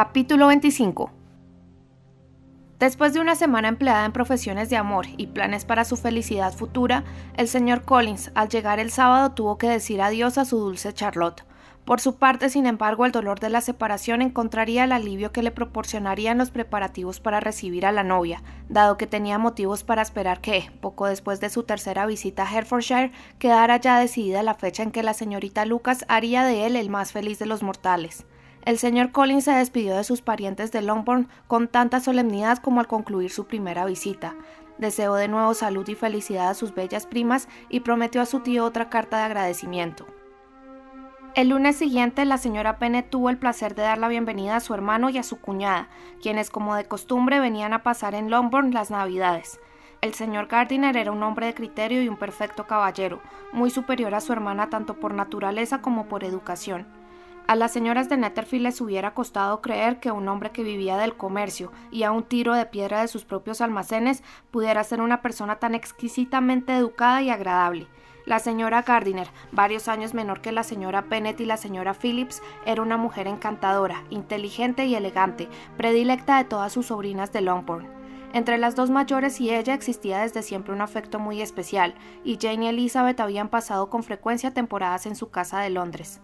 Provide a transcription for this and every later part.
Capítulo 25 Después de una semana empleada en profesiones de amor y planes para su felicidad futura, el señor Collins, al llegar el sábado, tuvo que decir adiós a su dulce Charlotte. Por su parte, sin embargo, el dolor de la separación encontraría el alivio que le proporcionarían los preparativos para recibir a la novia, dado que tenía motivos para esperar que, poco después de su tercera visita a Herefordshire, quedara ya decidida la fecha en que la señorita Lucas haría de él el más feliz de los mortales. El señor Collins se despidió de sus parientes de Longbourn con tanta solemnidad como al concluir su primera visita. Deseó de nuevo salud y felicidad a sus bellas primas y prometió a su tío otra carta de agradecimiento. El lunes siguiente, la señora Pennett tuvo el placer de dar la bienvenida a su hermano y a su cuñada, quienes como de costumbre venían a pasar en Longbourn las navidades. El señor Gardiner era un hombre de criterio y un perfecto caballero, muy superior a su hermana tanto por naturaleza como por educación. A las señoras de Netherfield les hubiera costado creer que un hombre que vivía del comercio y a un tiro de piedra de sus propios almacenes pudiera ser una persona tan exquisitamente educada y agradable. La señora Gardiner, varios años menor que la señora Pennett y la señora Phillips, era una mujer encantadora, inteligente y elegante, predilecta de todas sus sobrinas de Longbourn. Entre las dos mayores y ella existía desde siempre un afecto muy especial, y Jane y Elizabeth habían pasado con frecuencia temporadas en su casa de Londres.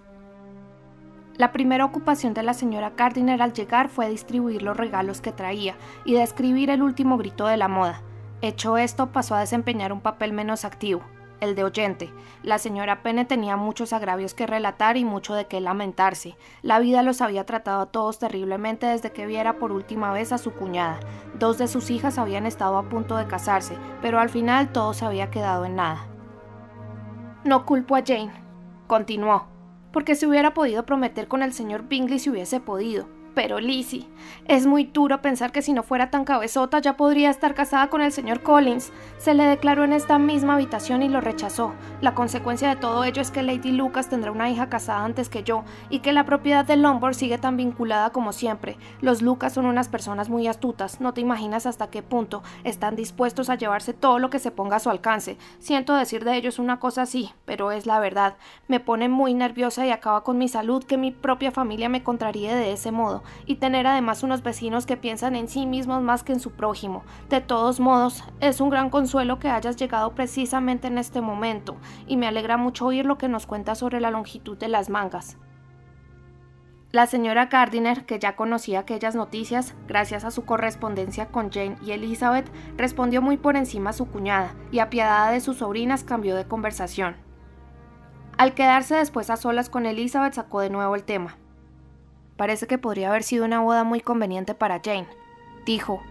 La primera ocupación de la señora Gardiner al llegar fue distribuir los regalos que traía y describir el último grito de la moda. Hecho esto, pasó a desempeñar un papel menos activo, el de oyente. La señora Penne tenía muchos agravios que relatar y mucho de qué lamentarse. La vida los había tratado a todos terriblemente desde que viera por última vez a su cuñada. Dos de sus hijas habían estado a punto de casarse, pero al final todo se había quedado en nada. No culpo a Jane, continuó porque se hubiera podido prometer con el señor Bingley si hubiese podido. Pero Lizzie, es muy duro pensar que si no fuera tan cabezota ya podría estar casada con el señor Collins. Se le declaró en esta misma habitación y lo rechazó. La consecuencia de todo ello es que Lady Lucas tendrá una hija casada antes que yo y que la propiedad de Lombard sigue tan vinculada como siempre. Los Lucas son unas personas muy astutas, no te imaginas hasta qué punto están dispuestos a llevarse todo lo que se ponga a su alcance. Siento decir de ellos una cosa así, pero es la verdad. Me pone muy nerviosa y acaba con mi salud que mi propia familia me contraríe de ese modo y tener además unos vecinos que piensan en sí mismos más que en su prójimo. De todos modos, es un gran consuelo que hayas llegado precisamente en este momento, y me alegra mucho oír lo que nos cuentas sobre la longitud de las mangas. La señora Gardiner, que ya conocía aquellas noticias, gracias a su correspondencia con Jane y Elizabeth, respondió muy por encima a su cuñada, y apiadada de sus sobrinas cambió de conversación. Al quedarse después a solas con Elizabeth sacó de nuevo el tema. Parece que podría haber sido una boda muy conveniente para Jane, dijo.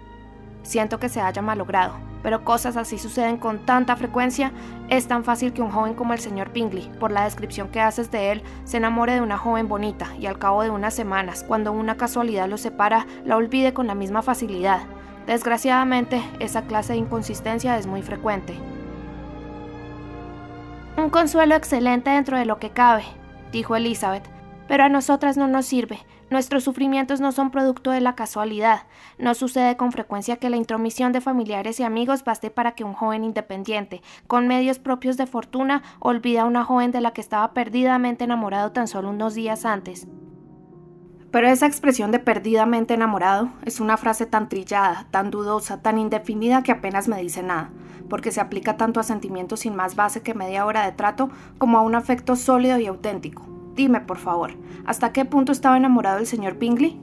Siento que se haya malogrado, pero cosas así suceden con tanta frecuencia. Es tan fácil que un joven como el señor Bingley, por la descripción que haces de él, se enamore de una joven bonita y al cabo de unas semanas, cuando una casualidad lo separa, la olvide con la misma facilidad. Desgraciadamente, esa clase de inconsistencia es muy frecuente. Un consuelo excelente dentro de lo que cabe, dijo Elizabeth, pero a nosotras no nos sirve. Nuestros sufrimientos no son producto de la casualidad. No sucede con frecuencia que la intromisión de familiares y amigos baste para que un joven independiente, con medios propios de fortuna, olvide a una joven de la que estaba perdidamente enamorado tan solo unos días antes. Pero esa expresión de perdidamente enamorado es una frase tan trillada, tan dudosa, tan indefinida que apenas me dice nada, porque se aplica tanto a sentimientos sin más base que media hora de trato como a un afecto sólido y auténtico. Dime, por favor, ¿hasta qué punto estaba enamorado el señor Bingley?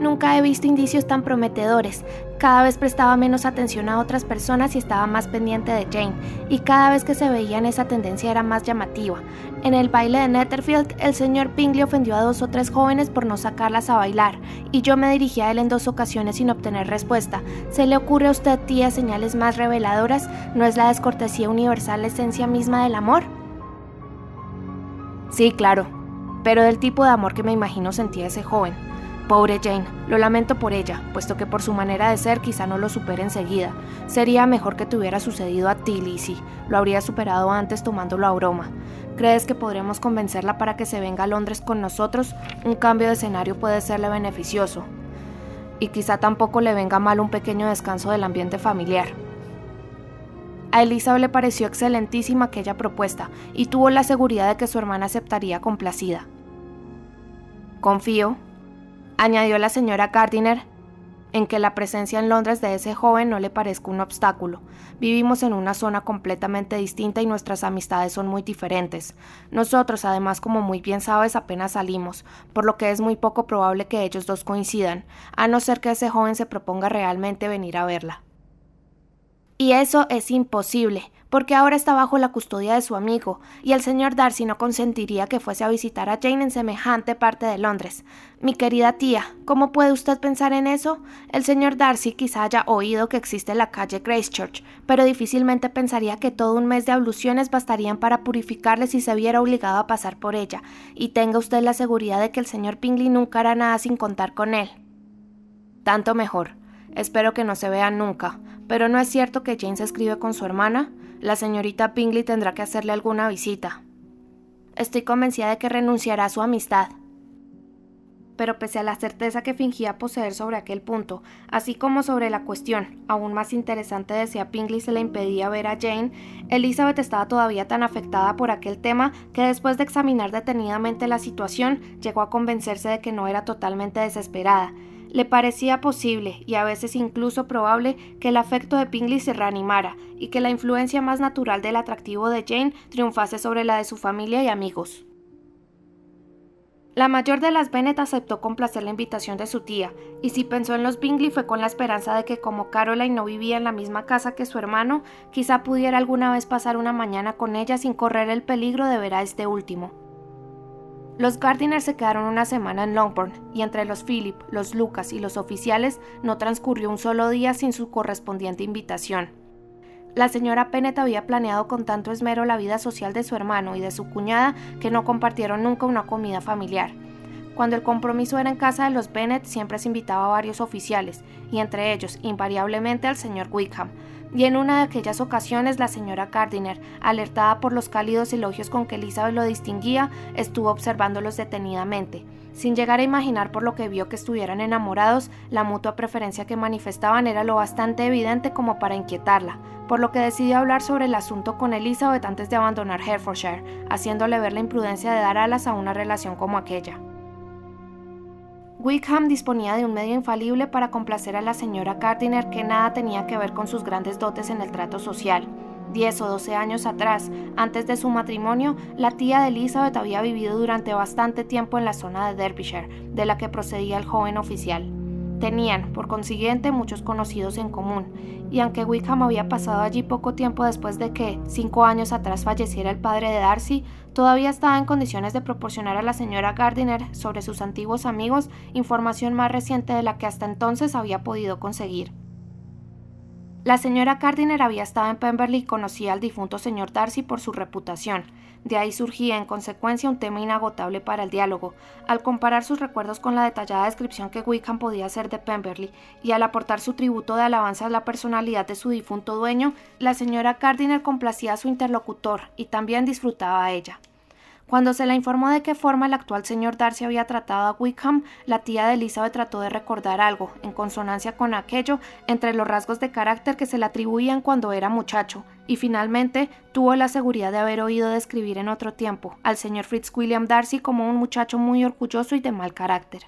Nunca he visto indicios tan prometedores. Cada vez prestaba menos atención a otras personas y estaba más pendiente de Jane, y cada vez que se veían esa tendencia era más llamativa. En el baile de Netherfield, el señor Bingley ofendió a dos o tres jóvenes por no sacarlas a bailar, y yo me dirigí a él en dos ocasiones sin obtener respuesta. ¿Se le ocurre a usted, tía, señales más reveladoras? ¿No es la descortesía universal la esencia misma del amor? Sí, claro, pero del tipo de amor que me imagino sentía ese joven. Pobre Jane, lo lamento por ella, puesto que por su manera de ser quizá no lo supere enseguida. Sería mejor que te hubiera sucedido a ti, Lizzie. Lo habría superado antes tomándolo a broma. ¿Crees que podremos convencerla para que se venga a Londres con nosotros? Un cambio de escenario puede serle beneficioso. Y quizá tampoco le venga mal un pequeño descanso del ambiente familiar. A Elizabeth le pareció excelentísima aquella propuesta y tuvo la seguridad de que su hermana aceptaría complacida. Confío, Añadió la señora Gardiner, en que la presencia en Londres de ese joven no le parezca un obstáculo. Vivimos en una zona completamente distinta y nuestras amistades son muy diferentes. Nosotros, además, como muy bien sabes, apenas salimos, por lo que es muy poco probable que ellos dos coincidan, a no ser que ese joven se proponga realmente venir a verla. Y eso es imposible, porque ahora está bajo la custodia de su amigo, y el señor Darcy no consentiría que fuese a visitar a Jane en semejante parte de Londres. Mi querida tía, ¿cómo puede usted pensar en eso? El señor Darcy quizá haya oído que existe la calle Gracechurch, pero difícilmente pensaría que todo un mes de abluciones bastarían para purificarle si se viera obligado a pasar por ella, y tenga usted la seguridad de que el señor Pingley nunca hará nada sin contar con él. Tanto mejor. Espero que no se vean nunca. Pero no es cierto que James escribe con su hermana. La señorita Pingley tendrá que hacerle alguna visita. Estoy convencida de que renunciará a su amistad. Pero pese a la certeza que fingía poseer sobre aquel punto, así como sobre la cuestión, aún más interesante de si a Pingley se le impedía ver a Jane, Elizabeth estaba todavía tan afectada por aquel tema que después de examinar detenidamente la situación, llegó a convencerse de que no era totalmente desesperada, le parecía posible y a veces incluso probable que el afecto de Pingley se reanimara y que la influencia más natural del atractivo de Jane triunfase sobre la de su familia y amigos. La mayor de las Bennet aceptó complacer la invitación de su tía, y si pensó en los Bingley fue con la esperanza de que como Caroline no vivía en la misma casa que su hermano, quizá pudiera alguna vez pasar una mañana con ella sin correr el peligro de ver a este último. Los Gardiner se quedaron una semana en Longbourn y entre los Philip, los Lucas y los oficiales no transcurrió un solo día sin su correspondiente invitación. La señora Pennett había planeado con tanto esmero la vida social de su hermano y de su cuñada que no compartieron nunca una comida familiar. Cuando el compromiso era en casa de los Bennet siempre se invitaba a varios oficiales, y entre ellos invariablemente al señor Wickham, y en una de aquellas ocasiones la señora Gardiner, alertada por los cálidos elogios con que Elizabeth lo distinguía, estuvo observándolos detenidamente. Sin llegar a imaginar por lo que vio que estuvieran enamorados, la mutua preferencia que manifestaban era lo bastante evidente como para inquietarla, por lo que decidió hablar sobre el asunto con Elizabeth antes de abandonar Herefordshire, haciéndole ver la imprudencia de dar alas a una relación como aquella. Wickham disponía de un medio infalible para complacer a la señora Gardiner que nada tenía que ver con sus grandes dotes en el trato social. Diez o doce años atrás, antes de su matrimonio, la tía de Elizabeth había vivido durante bastante tiempo en la zona de Derbyshire, de la que procedía el joven oficial. Tenían, por consiguiente, muchos conocidos en común, y aunque Wickham había pasado allí poco tiempo después de que, cinco años atrás, falleciera el padre de Darcy, todavía estaba en condiciones de proporcionar a la señora Gardiner sobre sus antiguos amigos información más reciente de la que hasta entonces había podido conseguir. La señora Gardiner había estado en Pemberley y conocía al difunto señor Darcy por su reputación. De ahí surgía en consecuencia un tema inagotable para el diálogo. Al comparar sus recuerdos con la detallada descripción que Wickham podía hacer de Pemberley y al aportar su tributo de alabanza a la personalidad de su difunto dueño, la señora Gardiner complacía a su interlocutor y también disfrutaba a ella. Cuando se le informó de qué forma el actual señor Darcy había tratado a Wickham, la tía de Elizabeth trató de recordar algo, en consonancia con aquello, entre los rasgos de carácter que se le atribuían cuando era muchacho, y finalmente tuvo la seguridad de haber oído describir en otro tiempo al señor Fitzwilliam Darcy como un muchacho muy orgulloso y de mal carácter.